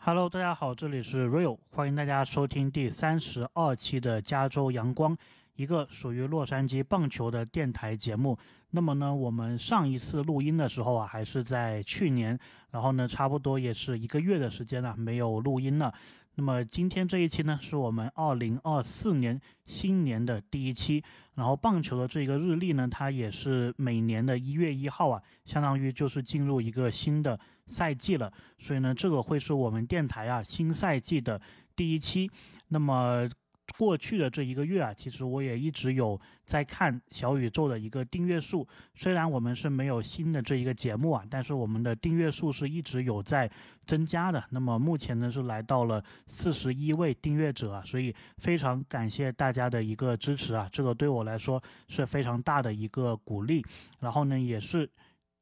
Hello，大家好，这里是 Real，欢迎大家收听第三十二期的加州阳光，一个属于洛杉矶棒球的电台节目。那么呢，我们上一次录音的时候啊，还是在去年，然后呢，差不多也是一个月的时间了，没有录音了。那么今天这一期呢，是我们二零二四年新年的第一期。然后棒球的这个日历呢，它也是每年的一月一号啊，相当于就是进入一个新的赛季了。所以呢，这个会是我们电台啊新赛季的第一期。那么。过去的这一个月啊，其实我也一直有在看小宇宙的一个订阅数。虽然我们是没有新的这一个节目啊，但是我们的订阅数是一直有在增加的。那么目前呢是来到了四十一位订阅者啊，所以非常感谢大家的一个支持啊，这个对我来说是非常大的一个鼓励。然后呢，也是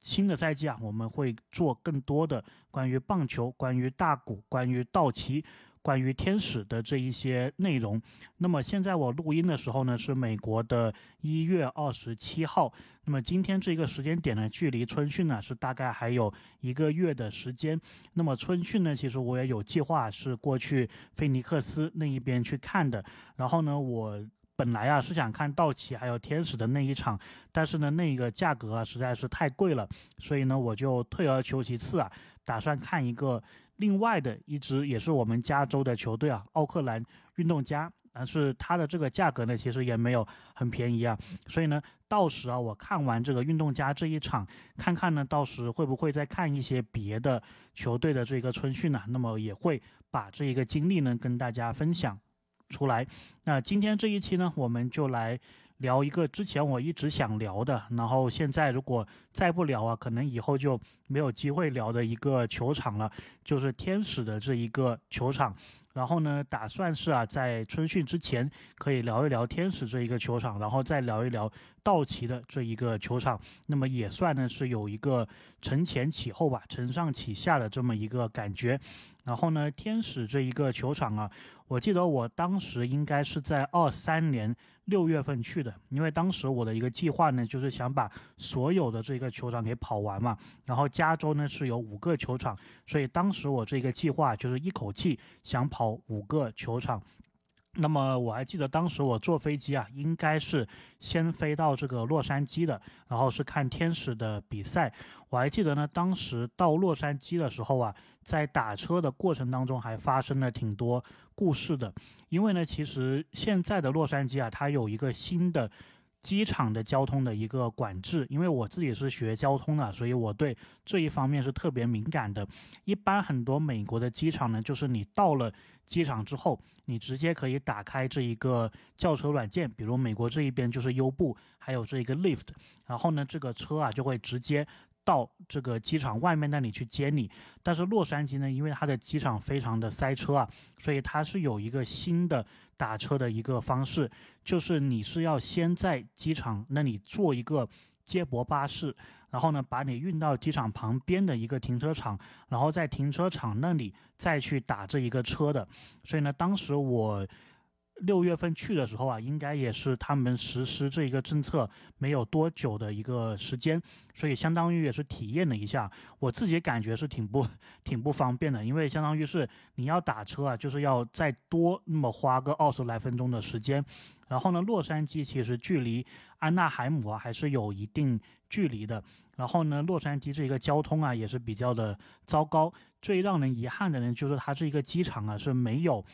新的赛季啊，我们会做更多的关于棒球、关于大股、关于道奇。关于天使的这一些内容，那么现在我录音的时候呢，是美国的一月二十七号。那么今天这个时间点呢，距离春训呢是大概还有一个月的时间。那么春训呢，其实我也有计划是过去菲尼克斯那一边去看的。然后呢，我。本来啊是想看道奇还有天使的那一场，但是呢那个价格啊实在是太贵了，所以呢我就退而求其次啊，打算看一个另外的一支也是我们加州的球队啊，奥克兰运动家，但是它的这个价格呢其实也没有很便宜啊，所以呢到时啊我看完这个运动家这一场，看看呢到时会不会再看一些别的球队的这个春训呢？那么也会把这一个经历呢跟大家分享。出来，那今天这一期呢，我们就来聊一个之前我一直想聊的，然后现在如果再不聊啊，可能以后就没有机会聊的一个球场了，就是天使的这一个球场。然后呢，打算是啊，在春训之前可以聊一聊天使这一个球场，然后再聊一聊道奇的这一个球场。那么也算呢是有一个承前启后吧，承上启下的这么一个感觉。然后呢，天使这一个球场啊，我记得我当时应该是在二三年六月份去的，因为当时我的一个计划呢，就是想把所有的这个球场给跑完嘛。然后加州呢是有五个球场，所以当时我这个计划就是一口气想跑。五个球场，那么我还记得当时我坐飞机啊，应该是先飞到这个洛杉矶的，然后是看天使的比赛。我还记得呢，当时到洛杉矶的时候啊，在打车的过程当中还发生了挺多故事的，因为呢，其实现在的洛杉矶啊，它有一个新的。机场的交通的一个管制，因为我自己是学交通的，所以我对这一方面是特别敏感的。一般很多美国的机场呢，就是你到了机场之后，你直接可以打开这一个叫车软件，比如美国这一边就是优步，还有这一个 Lyft，然后呢，这个车啊就会直接。到这个机场外面那里去接你，但是洛杉矶呢，因为它的机场非常的塞车啊，所以它是有一个新的打车的一个方式，就是你是要先在机场那里坐一个接驳巴士，然后呢把你运到机场旁边的一个停车场，然后在停车场那里再去打这一个车的，所以呢，当时我。六月份去的时候啊，应该也是他们实施这一个政策没有多久的一个时间，所以相当于也是体验了一下。我自己感觉是挺不挺不方便的，因为相当于是你要打车啊，就是要再多那么花个二十来分钟的时间。然后呢，洛杉矶其实距离安纳海姆啊还是有一定距离的。然后呢，洛杉矶这一个交通啊也是比较的糟糕。最让人遗憾的呢，就是它这一个机场啊是没有。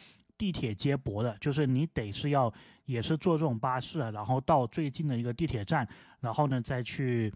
地铁接驳的，就是你得是要也是坐这种巴士，然后到最近的一个地铁站，然后呢再去，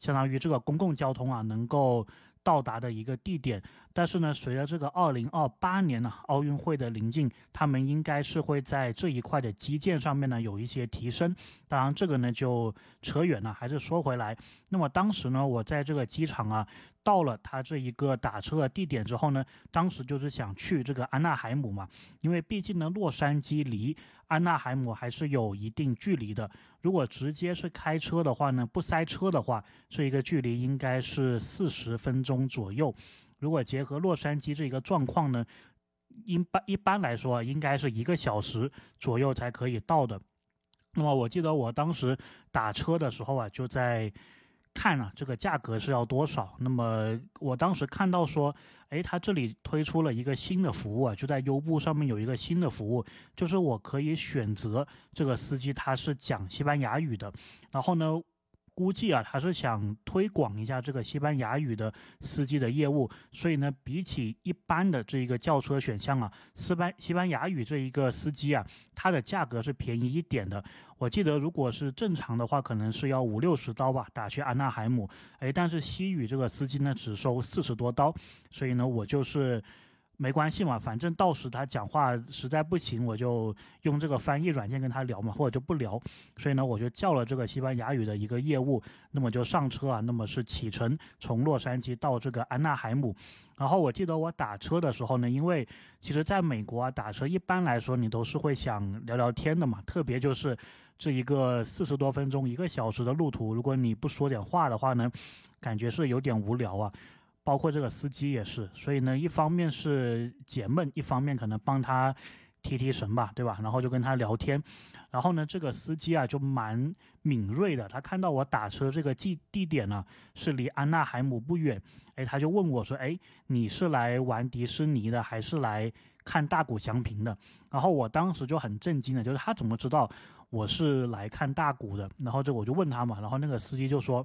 相当于这个公共交通啊能够。到达的一个地点，但是呢，随着这个二零二八年呢奥运会的临近，他们应该是会在这一块的基建上面呢有一些提升。当然，这个呢就扯远了，还是说回来。那么当时呢，我在这个机场啊，到了他这一个打车的地点之后呢，当时就是想去这个安纳海姆嘛，因为毕竟呢，洛杉矶离安纳海姆还是有一定距离的。如果直接是开车的话呢，不塞车的话，这一个距离应该是四十分钟左右。如果结合洛杉矶这个状况呢，一般一般来说应该是一个小时左右才可以到的。那么我记得我当时打车的时候啊，就在看啊，这个价格是要多少？那么我当时看到说，哎，他这里推出了一个新的服务啊，就在优步上面有一个新的服务，就是我可以选择这个司机他是讲西班牙语的，然后呢。估计啊，他是想推广一下这个西班牙语的司机的业务，所以呢，比起一般的这一个轿车选项啊，西班西班牙语这一个司机啊，它的价格是便宜一点的。我记得如果是正常的话，可能是要五六十刀吧，打去安纳海姆。哎，但是西语这个司机呢，只收四十多刀，所以呢，我就是。没关系嘛，反正到时他讲话实在不行，我就用这个翻译软件跟他聊嘛，或者就不聊。所以呢，我就叫了这个西班牙语的一个业务，那么就上车啊，那么是启程从洛杉矶到这个安纳海姆。然后我记得我打车的时候呢，因为其实在美国啊打车一般来说你都是会想聊聊天的嘛，特别就是这一个四十多分钟一个小时的路途，如果你不说点话的话呢，感觉是有点无聊啊。包括这个司机也是，所以呢，一方面是解闷，一方面可能帮他提提神吧，对吧？然后就跟他聊天，然后呢，这个司机啊就蛮敏锐的，他看到我打车这个地地点呢是离安纳海姆不远，哎，他就问我说：“哎，你是来玩迪士尼的，还是来看大谷祥平的？”然后我当时就很震惊的，就是他怎么知道我是来看大谷的？然后这我就问他嘛，然后那个司机就说：“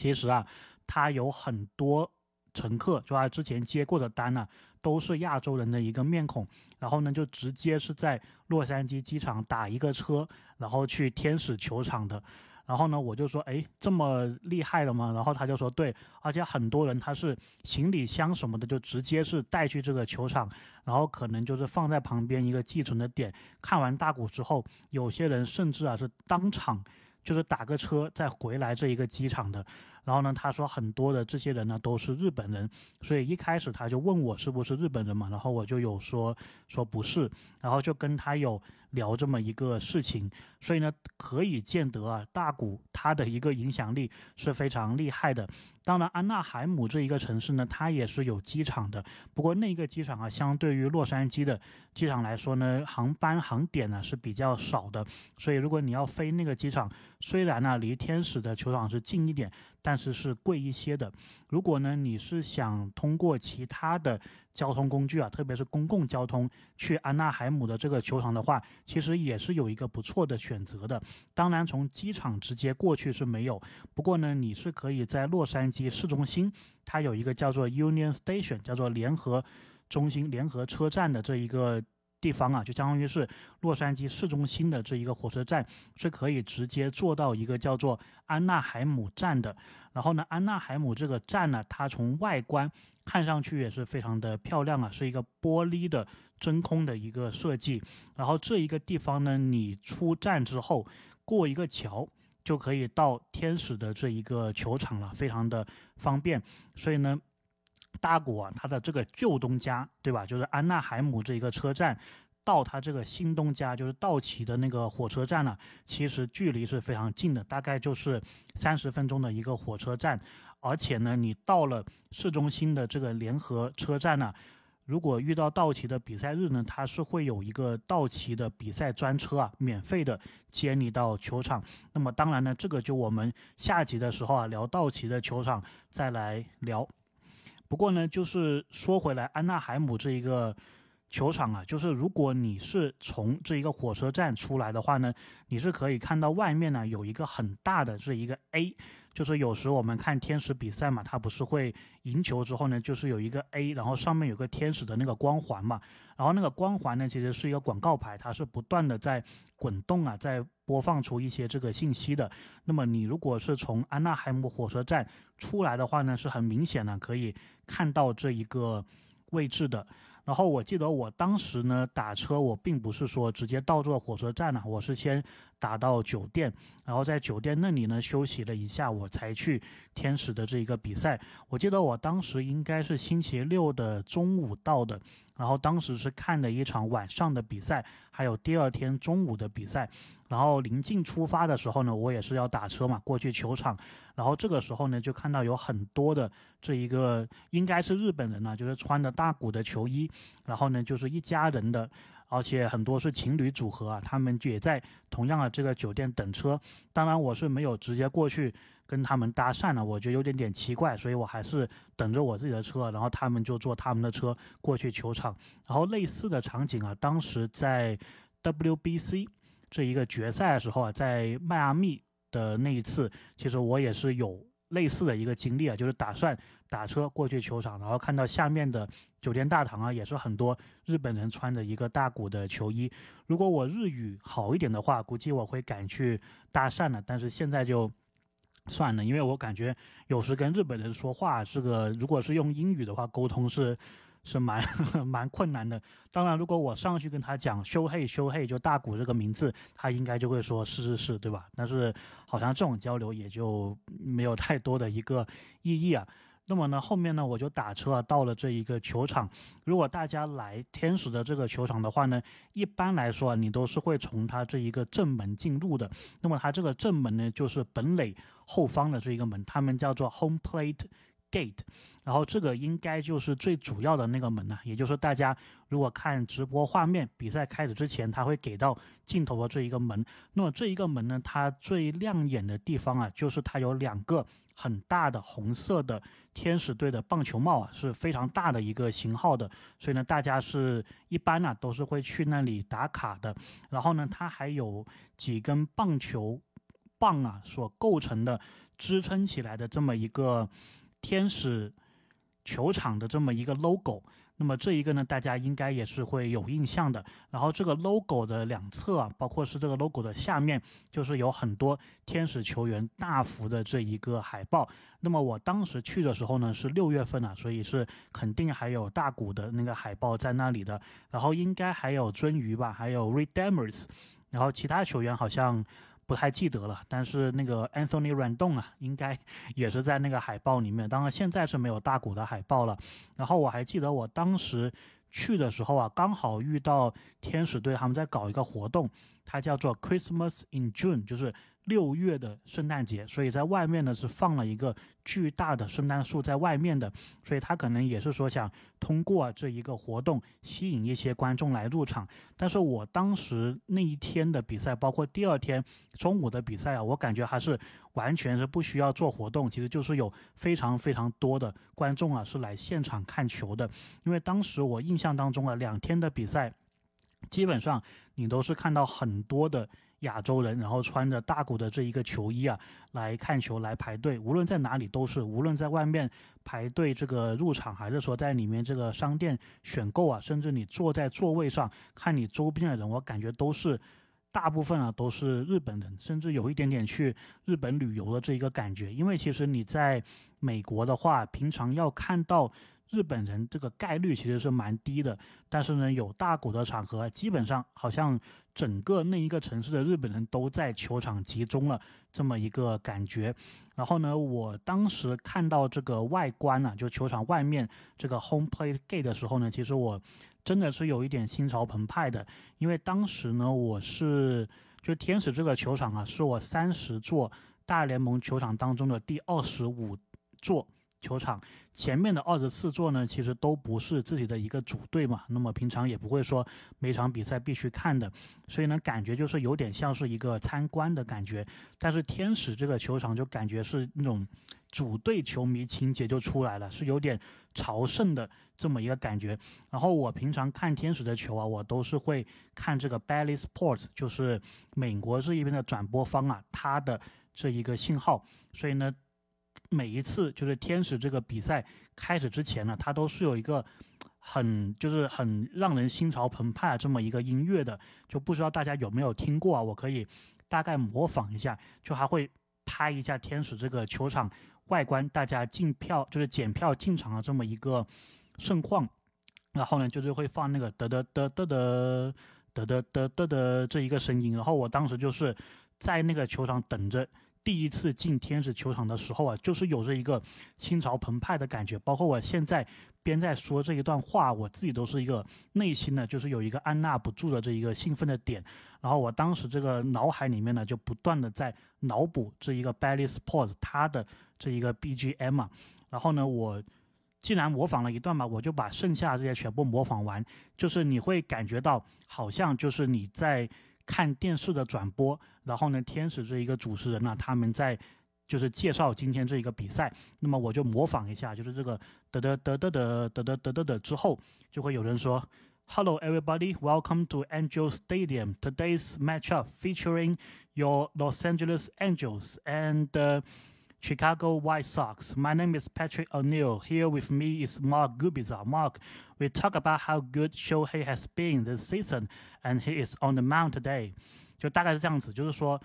其实啊，他有很多。”乘客就他之前接过的单呢，都是亚洲人的一个面孔，然后呢就直接是在洛杉矶机场打一个车，然后去天使球场的，然后呢我就说，哎，这么厉害的吗？然后他就说，对，而且很多人他是行李箱什么的就直接是带去这个球场，然后可能就是放在旁边一个寄存的点，看完大鼓之后，有些人甚至啊是当场就是打个车再回来这一个机场的。然后呢，他说很多的这些人呢都是日本人，所以一开始他就问我是不是日本人嘛，然后我就有说说不是，然后就跟他有。聊这么一个事情，所以呢，可以见得啊，大谷它的一个影响力是非常厉害的。当然，安纳海姆这一个城市呢，它也是有机场的，不过那个机场啊，相对于洛杉矶的机场来说呢，航班航点呢是比较少的。所以，如果你要飞那个机场，虽然呢离天使的球场是近一点，但是是贵一些的。如果呢你是想通过其他的。交通工具啊，特别是公共交通去安纳海姆的这个球场的话，其实也是有一个不错的选择的。当然，从机场直接过去是没有，不过呢，你是可以在洛杉矶市中心，它有一个叫做 Union Station，叫做联合中心、联合车站的这一个地方啊，就相当于是洛杉矶市中心的这一个火车站，是可以直接坐到一个叫做安纳海姆站的。然后呢，安纳海姆这个站呢，它从外观。看上去也是非常的漂亮啊，是一个玻璃的真空的一个设计。然后这一个地方呢，你出站之后过一个桥就可以到天使的这一个球场了，非常的方便。所以呢，大谷啊，它的这个旧东家，对吧？就是安纳海姆这一个车站，到它这个新东家，就是道奇的那个火车站呢，其实距离是非常近的，大概就是三十分钟的一个火车站。而且呢，你到了市中心的这个联合车站呢，如果遇到道奇的比赛日呢，它是会有一个道奇的比赛专车啊，免费的接你到球场。那么当然呢，这个就我们下集的时候啊，聊道奇的球场再来聊。不过呢，就是说回来，安娜海姆这一个球场啊，就是如果你是从这一个火车站出来的话呢，你是可以看到外面呢有一个很大的这一个 A。就是有时我们看天使比赛嘛，它不是会赢球之后呢，就是有一个 A，然后上面有个天使的那个光环嘛，然后那个光环呢，其实是一个广告牌，它是不断的在滚动啊，在播放出一些这个信息的。那么你如果是从安纳海姆火车站出来的话呢，是很明显的可以看到这一个位置的。然后我记得我当时呢打车，我并不是说直接到这个火车站呢，我是先打到酒店，然后在酒店那里呢休息了一下，我才去天使的这一个比赛。我记得我当时应该是星期六的中午到的。然后当时是看的一场晚上的比赛，还有第二天中午的比赛。然后临近出发的时候呢，我也是要打车嘛，过去球场。然后这个时候呢，就看到有很多的这一个应该是日本人呢，就是穿着大鼓的球衣，然后呢就是一家人的，而且很多是情侣组合啊，他们也在同样的这个酒店等车。当然我是没有直接过去。跟他们搭讪了，我觉得有点点奇怪，所以我还是等着我自己的车，然后他们就坐他们的车过去球场。然后类似的场景啊，当时在 WBC 这一个决赛的时候啊，在迈阿密的那一次，其实我也是有类似的一个经历啊，就是打算打车过去球场，然后看到下面的酒店大堂啊，也是很多日本人穿着一个大谷的球衣。如果我日语好一点的话，估计我会敢去搭讪了，但是现在就。算了，因为我感觉有时跟日本人说话，这个如果是用英语的话沟通是是蛮 蛮困难的。当然，如果我上去跟他讲“修嘿修嘿”就大谷这个名字，他应该就会说是是是，对吧？但是好像这种交流也就没有太多的一个意义啊。那么呢，后面呢，我就打车啊到了这一个球场。如果大家来天使的这个球场的话呢，一般来说你都是会从它这一个正门进入的。那么它这个正门呢，就是本垒后方的这一个门，他们叫做 home plate gate。然后这个应该就是最主要的那个门呢，也就是大家如果看直播画面，比赛开始之前，他会给到镜头的这一个门。那么这一个门呢，它最亮眼的地方啊，就是它有两个。很大的红色的天使队的棒球帽啊，是非常大的一个型号的，所以呢，大家是一般呢都是会去那里打卡的。然后呢，它还有几根棒球棒啊所构成的支撑起来的这么一个天使球场的这么一个 logo。那么这一个呢，大家应该也是会有印象的。然后这个 logo 的两侧啊，包括是这个 logo 的下面，就是有很多天使球员大幅的这一个海报。那么我当时去的时候呢，是六月份啊，所以是肯定还有大谷的那个海报在那里的。然后应该还有鳟鱼吧，还有 Redeemers，然后其他球员好像。不太记得了，但是那个 Anthony Randon 啊，应该 也是在那个海报里面。当然现在是没有大谷的海报了。然后我还记得我当时去的时候啊，刚好遇到天使队他们在搞一个活动，它叫做 Christmas in June，就是。六月的圣诞节，所以在外面呢是放了一个巨大的圣诞树在外面的，所以他可能也是说想通过这一个活动吸引一些观众来入场。但是我当时那一天的比赛，包括第二天中午的比赛啊，我感觉还是完全是不需要做活动，其实就是有非常非常多的观众啊是来现场看球的。因为当时我印象当中啊，两天的比赛，基本上你都是看到很多的。亚洲人，然后穿着大股的这一个球衣啊，来看球来排队，无论在哪里都是，无论在外面排队这个入场，还是说在里面这个商店选购啊，甚至你坐在座位上看你周边的人，我感觉都是大部分啊都是日本人，甚至有一点点去日本旅游的这一个感觉。因为其实你在美国的话，平常要看到。日本人这个概率其实是蛮低的，但是呢，有大股的场合，基本上好像整个那一个城市的日本人都在球场集中了这么一个感觉。然后呢，我当时看到这个外观呢，就球场外面这个 home plate gate 的时候呢，其实我真的是有一点心潮澎湃的，因为当时呢，我是就天使这个球场啊，是我三十座大联盟球场当中的第二十五座。球场前面的二十四座呢，其实都不是自己的一个主队嘛，那么平常也不会说每场比赛必须看的，所以呢，感觉就是有点像是一个参观的感觉。但是天使这个球场就感觉是那种主队球迷情节就出来了，是有点朝圣的这么一个感觉。然后我平常看天使的球啊，我都是会看这个 Bally Sports，就是美国这一边的转播方啊，它的这一个信号，所以呢。每一次就是天使这个比赛开始之前呢，它都是有一个很就是很让人心潮澎湃这么一个音乐的，就不知道大家有没有听过啊？我可以大概模仿一下，就还会拍一下天使这个球场外观，大家进票就是检票进场的这么一个盛况，然后呢就是会放那个得得得得得得得得得的这一个声音，然后我当时就是在那个球场等着。第一次进天使球场的时候啊，就是有着一个心潮澎湃的感觉。包括我现在边在说这一段话，我自己都是一个内心呢，就是有一个按捺不住的这一个兴奋的点。然后我当时这个脑海里面呢，就不断的在脑补这一个 Bally Sports 它的这一个 BGM 啊。然后呢，我既然模仿了一段嘛，我就把剩下这些全部模仿完。就是你会感觉到好像就是你在。看电视的转播，然后呢，天使这一个主持人呢，他们在就是介绍今天这一个比赛。那么我就模仿一下，就是这个得得得得得得得得得得之后，就会有人说。Hello, everybody. Welcome to Angel Stadium. Today's matchup featuring your Los Angeles Angels and Chicago White Sox. My name is Patrick O'Neill. Here with me is Mark Gubiza. Mark, we talk about how good Shohei has been this season, and he is on the mound today. 就大概是这样子，就是说，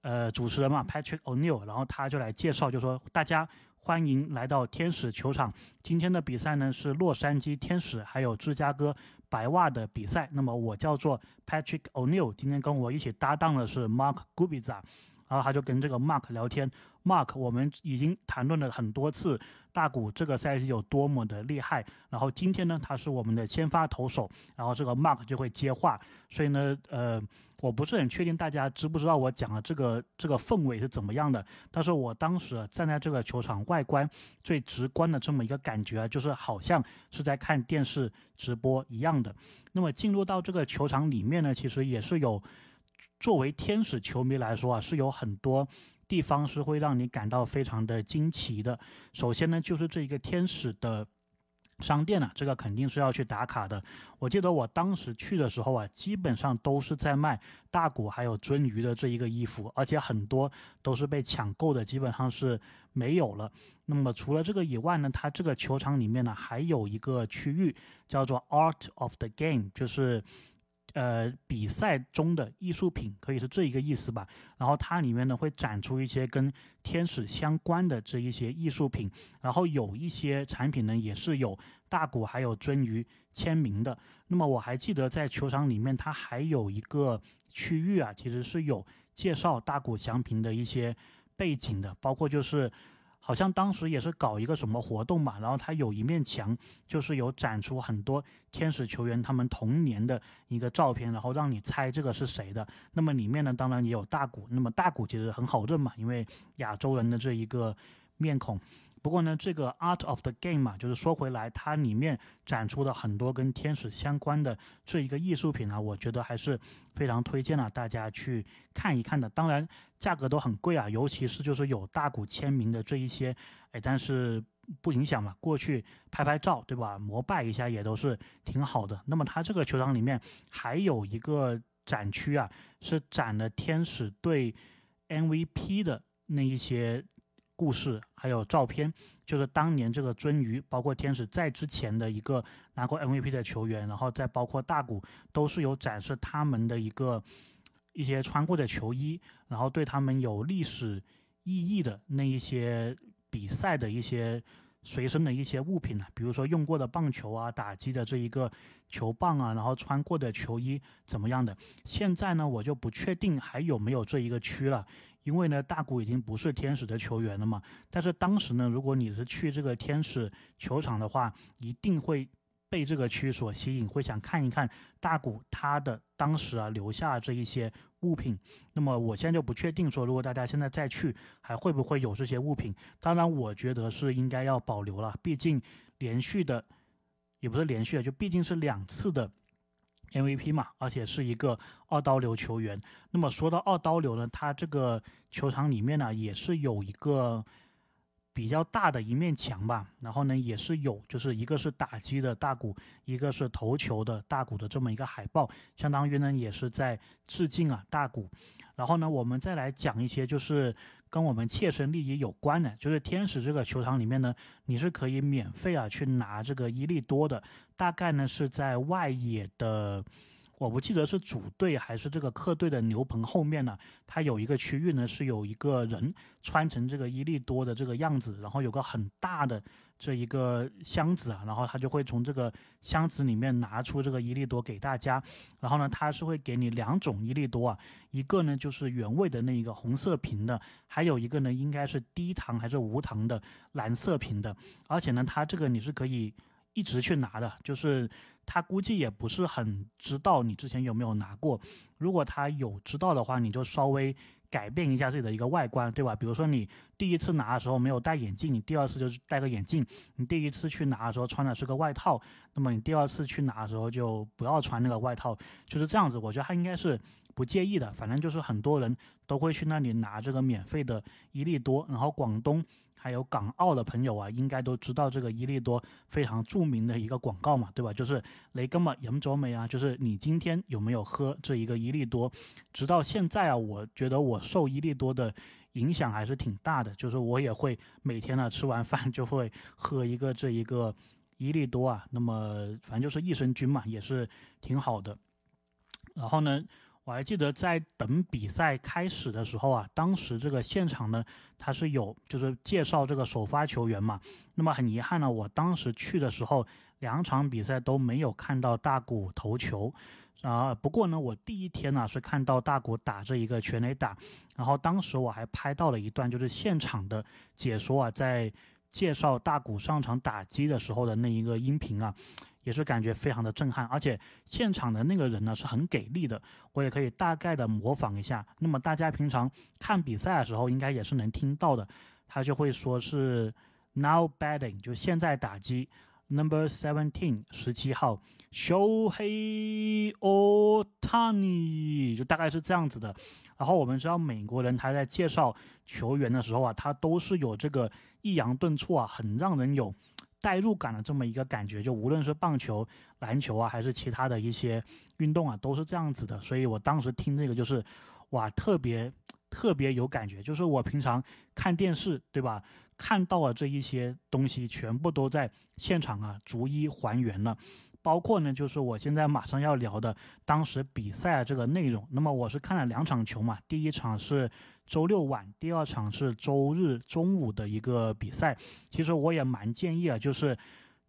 呃，主持人嘛，Patrick O'Neill，然后他就来介绍，就说大家欢迎来到天使球场。今天的比赛呢是洛杉矶天使还有芝加哥白袜的比赛，那么我叫做 Patrick O'Neill，今天跟我一起搭档的是 Mark Gubiza，然后他就跟这个 Mark 聊天。Mark，我们已经谈论了很多次大谷这个赛季有多么的厉害，然后今天呢，他是我们的先发投手，然后这个 Mark 就会接话，所以呢，呃，我不是很确定大家知不知道我讲的这个这个氛围是怎么样的，但是我当时站在这个球场外观最直观的这么一个感觉啊，就是好像是在看电视直播一样的。那么进入到这个球场里面呢，其实也是有作为天使球迷来说啊，是有很多。地方是会让你感到非常的惊奇的。首先呢，就是这一个天使的商店啊，这个肯定是要去打卡的。我记得我当时去的时候啊，基本上都是在卖大谷还有鳟鱼的这一个衣服，而且很多都是被抢购的，基本上是没有了。那么除了这个以外呢，它这个球场里面呢，还有一个区域叫做 Art of the Game，就是。呃，比赛中的艺术品可以是这一个意思吧。然后它里面呢会展出一些跟天使相关的这一些艺术品，然后有一些产品呢也是有大谷还有鳟鱼签名的。那么我还记得在球场里面，它还有一个区域啊，其实是有介绍大谷翔平的一些背景的，包括就是。好像当时也是搞一个什么活动嘛，然后他有一面墙，就是有展出很多天使球员他们童年的一个照片，然后让你猜这个是谁的。那么里面呢，当然也有大谷。那么大谷其实很好认嘛，因为亚洲人的这一个面孔。不过呢，这个 Art of the Game 嘛，就是说回来，它里面展出的很多跟天使相关的这一个艺术品啊，我觉得还是非常推荐了大家去看一看的。当然，价格都很贵啊，尤其是就是有大股签名的这一些，哎，但是不影响嘛，过去拍拍照，对吧？膜拜一下也都是挺好的。那么它这个球场里面还有一个展区啊，是展了天使队 MVP 的那一些。故事还有照片，就是当年这个鳟鱼，包括天使在之前的一个拿过 MVP 的球员，然后再包括大谷，都是有展示他们的一个一些穿过的球衣，然后对他们有历史意义的那一些比赛的一些随身的一些物品呢，比如说用过的棒球啊，打击的这一个球棒啊，然后穿过的球衣怎么样的？现在呢，我就不确定还有没有这一个区了。因为呢，大谷已经不是天使的球员了嘛。但是当时呢，如果你是去这个天使球场的话，一定会被这个区所吸引，会想看一看大谷他的当时啊留下这一些物品。那么我现在就不确定说，如果大家现在再去，还会不会有这些物品？当然，我觉得是应该要保留了，毕竟连续的，也不是连续的，就毕竟是两次的。MVP 嘛，而且是一个二刀流球员。那么说到二刀流呢，他这个球场里面呢也是有一个比较大的一面墙吧。然后呢也是有，就是一个是打击的大鼓，一个是投球的大鼓的这么一个海报，相当于呢也是在致敬啊大鼓。然后呢我们再来讲一些就是。跟我们切身利益有关的，就是天使这个球场里面呢，你是可以免费啊去拿这个伊利多的，大概呢是在外野的，我不记得是主队还是这个客队的牛棚后面呢，它有一个区域呢是有一个人穿成这个伊利多的这个样子，然后有个很大的。这一个箱子啊，然后他就会从这个箱子里面拿出这个伊利多给大家，然后呢，他是会给你两种伊利多啊，一个呢就是原味的那一个红色瓶的，还有一个呢应该是低糖还是无糖的蓝色瓶的，而且呢，它这个你是可以一直去拿的，就是他估计也不是很知道你之前有没有拿过，如果他有知道的话，你就稍微改变一下自己的一个外观，对吧？比如说你第一次拿的时候没有戴眼镜，你第二次就是戴个眼镜；你第一次去拿的时候穿的是个外套，那么你第二次去拿的时候就不要穿那个外套，就是这样子。我觉得他应该是不介意的，反正就是很多人都会去那里拿这个免费的伊利多，然后广东。还有港澳的朋友啊，应该都知道这个伊利多非常著名的一个广告嘛，对吧？就是雷根嘛，饮咗没啊？就是你今天有没有喝这一个伊利多？直到现在啊，我觉得我受伊利多的影响还是挺大的，就是我也会每天呢吃完饭就会喝一个这一个伊利多啊。那么反正就是益生菌嘛，也是挺好的。然后呢？我还记得在等比赛开始的时候啊，当时这个现场呢，他是有就是介绍这个首发球员嘛。那么很遗憾呢，我当时去的时候，两场比赛都没有看到大谷投球啊。不过呢，我第一天呢是看到大谷打这一个全垒打，然后当时我还拍到了一段就是现场的解说啊，在介绍大谷上场打击的时候的那一个音频啊。也是感觉非常的震撼，而且现场的那个人呢是很给力的，我也可以大概的模仿一下。那么大家平常看比赛的时候，应该也是能听到的，他就会说是 now batting，就现在打击 number seventeen 十七号 Shohei Otani，就大概是这样子的。然后我们知道美国人他在介绍球员的时候啊，他都是有这个抑扬顿挫啊，很让人有。代入感的这么一个感觉，就无论是棒球、篮球啊，还是其他的一些运动啊，都是这样子的。所以我当时听这个就是，哇，特别特别有感觉。就是我平常看电视，对吧？看到了这一些东西，全部都在现场啊，逐一还原了。包括呢，就是我现在马上要聊的当时比赛这个内容。那么我是看了两场球嘛，第一场是周六晚，第二场是周日中午的一个比赛。其实我也蛮建议啊，就是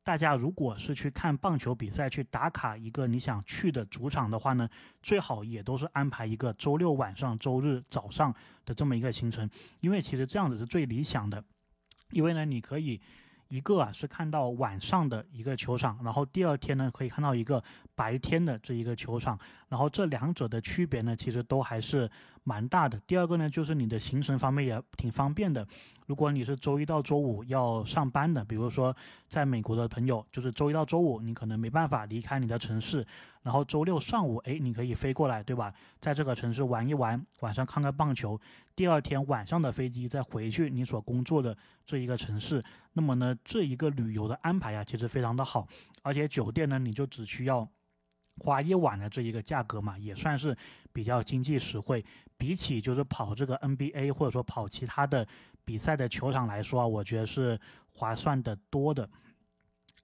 大家如果是去看棒球比赛，去打卡一个你想去的主场的话呢，最好也都是安排一个周六晚上、周日早上的这么一个行程，因为其实这样子是最理想的，因为呢，你可以。一个啊是看到晚上的一个球场，然后第二天呢可以看到一个白天的这一个球场，然后这两者的区别呢其实都还是蛮大的。第二个呢就是你的行程方面也挺方便的。如果你是周一到周五要上班的，比如说在美国的朋友，就是周一到周五你可能没办法离开你的城市。然后周六上午，哎，你可以飞过来，对吧？在这个城市玩一玩，晚上看看棒球，第二天晚上的飞机再回去你所工作的这一个城市。那么呢，这一个旅游的安排啊，其实非常的好，而且酒店呢，你就只需要花一晚的这一个价格嘛，也算是比较经济实惠。比起就是跑这个 NBA 或者说跑其他的比赛的球场来说啊，我觉得是划算的多的。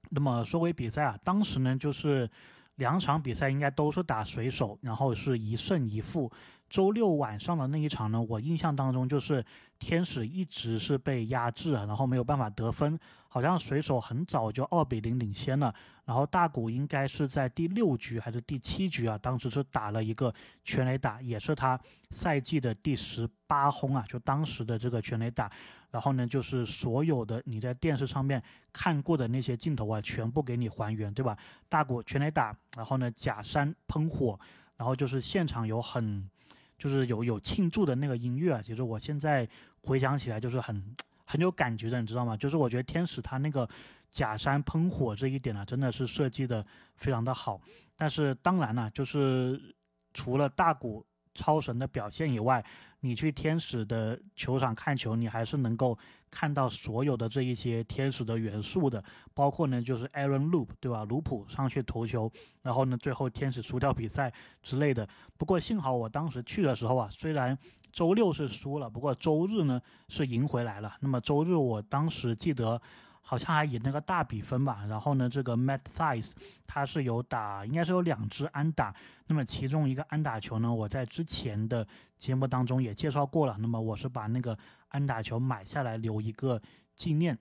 那么说回比赛啊，当时呢就是。两场比赛应该都是打水手，然后是一胜一负。周六晚上的那一场呢，我印象当中就是天使一直是被压制，然后没有办法得分，好像水手很早就二比零领先了。然后大谷应该是在第六局还是第七局啊，当时是打了一个全垒打，也是他赛季的第十八轰啊，就当时的这个全垒打。然后呢，就是所有的你在电视上面看过的那些镜头啊，全部给你还原，对吧？大谷全垒打，然后呢，假山喷火，然后就是现场有很，就是有有庆祝的那个音乐啊。其实我现在回想起来，就是很很有感觉的，你知道吗？就是我觉得天使他那个假山喷火这一点呢，真的是设计的非常的好。但是当然了，就是除了大鼓。超神的表现以外，你去天使的球场看球，你还是能够看到所有的这一些天使的元素的，包括呢就是 Aaron Loop 对吧？卢普上去投球，然后呢最后天使输掉比赛之类的。不过幸好我当时去的时候啊，虽然周六是输了，不过周日呢是赢回来了。那么周日我当时记得。好像还赢那个大比分吧，然后呢，这个 Matt Thies 他是有打，应该是有两支安打，那么其中一个安打球呢，我在之前的节目当中也介绍过了，那么我是把那个安打球买下来留一个纪念，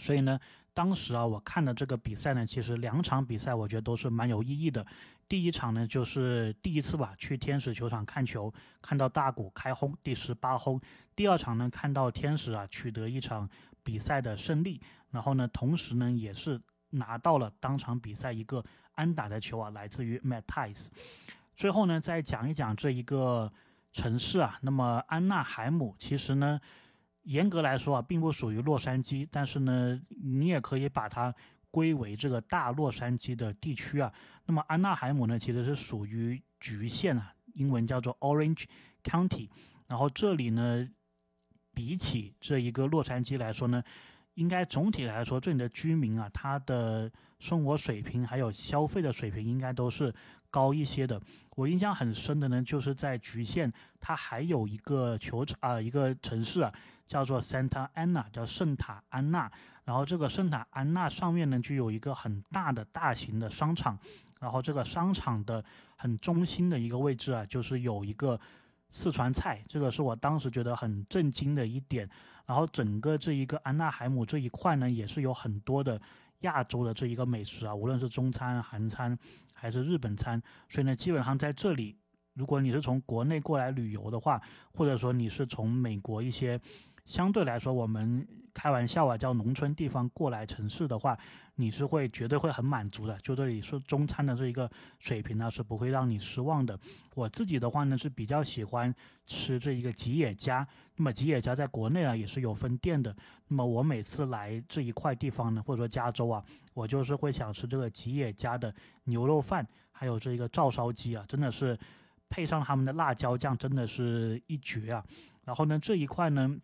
所以呢，当时啊，我看的这个比赛呢，其实两场比赛我觉得都是蛮有意义的，第一场呢就是第一次吧，去天使球场看球，看到大谷开轰第十八轰，第二场呢看到天使啊取得一场。比赛的胜利，然后呢，同时呢，也是拿到了当场比赛一个安打的球啊，来自于 Matt Tice。最后呢，再讲一讲这一个城市啊，那么安纳海姆其实呢，严格来说啊，并不属于洛杉矶，但是呢，你也可以把它归为这个大洛杉矶的地区啊。那么安纳海姆呢，其实是属于局县啊，英文叫做 Orange County。然后这里呢，比起这一个洛杉矶来说呢，应该总体来说，这里的居民啊，他的生活水平还有消费的水平应该都是。高一些的，我印象很深的呢，就是在局县，它还有一个球场啊，一个城市啊，叫做 Santa Ana，叫圣塔安娜。然后这个圣塔安娜上面呢，就有一个很大的大型的商场。然后这个商场的很中心的一个位置啊，就是有一个四川菜，这个是我当时觉得很震惊的一点。然后整个这一个安纳海姆这一块呢，也是有很多的亚洲的这一个美食啊，无论是中餐、韩餐。还是日本餐，所以呢，基本上在这里，如果你是从国内过来旅游的话，或者说你是从美国一些相对来说我们开玩笑啊叫农村地方过来城市的话，你是会绝对会很满足的。就这里是中餐的这一个水平呢，是不会让你失望的。我自己的话呢是比较喜欢吃这一个吉野家，那么吉野家在国内啊也是有分店的。那么我每次来这一块地方呢，或者说加州啊。我就是会想吃这个吉野家的牛肉饭，还有这一个照烧鸡啊，真的是配上他们的辣椒酱，真的是一绝啊。然后呢，这一块呢，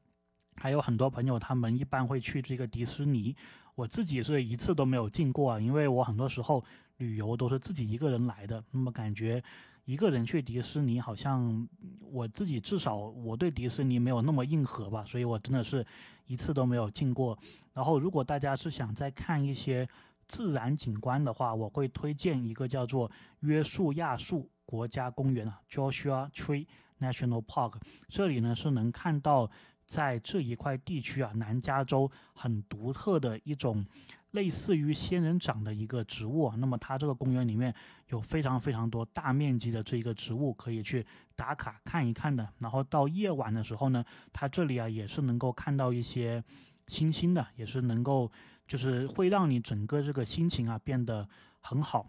还有很多朋友他们一般会去这个迪士尼，我自己是一次都没有进过啊，因为我很多时候旅游都是自己一个人来的，那么感觉一个人去迪士尼好像我自己至少我对迪士尼没有那么硬核吧，所以我真的是一次都没有进过。然后如果大家是想再看一些。自然景观的话，我会推荐一个叫做约束亚树国家公园啊，Joshua Tree National Park。这里呢是能看到在这一块地区啊，南加州很独特的一种类似于仙人掌的一个植物。啊那么它这个公园里面有非常非常多大面积的这一个植物可以去打卡看一看的。然后到夜晚的时候呢，它这里啊也是能够看到一些星星的，也是能够。就是会让你整个这个心情啊变得很好。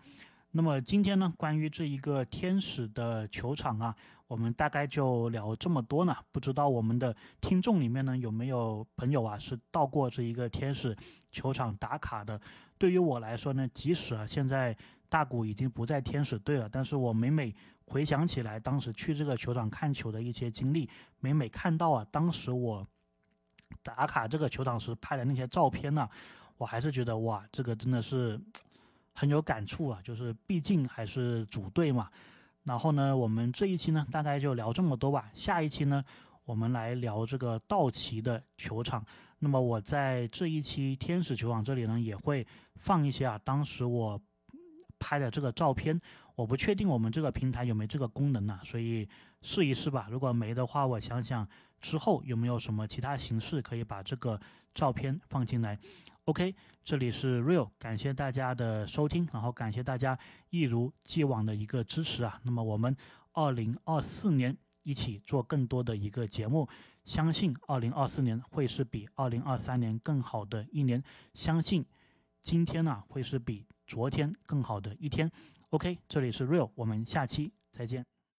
那么今天呢，关于这一个天使的球场啊，我们大概就聊这么多呢。不知道我们的听众里面呢有没有朋友啊是到过这一个天使球场打卡的？对于我来说呢，即使啊现在大谷已经不在天使队了，但是我每每回想起来当时去这个球场看球的一些经历，每每看到啊当时我打卡这个球场时拍的那些照片呢。我还是觉得哇，这个真的是很有感触啊！就是毕竟还是组队嘛。然后呢，我们这一期呢大概就聊这么多吧。下一期呢，我们来聊这个道奇的球场。那么我在这一期天使球场这里呢，也会放一些啊，当时我拍的这个照片。我不确定我们这个平台有没有这个功能呢，所以试一试吧。如果没的话，我想想之后有没有什么其他形式可以把这个照片放进来。OK，这里是 Real，感谢大家的收听，然后感谢大家一如既往的一个支持啊。那么我们二零二四年一起做更多的一个节目，相信二零二四年会是比二零二三年更好的一年，相信今天呢会是比昨天更好的一天。OK，这里是 Real，我们下期再见。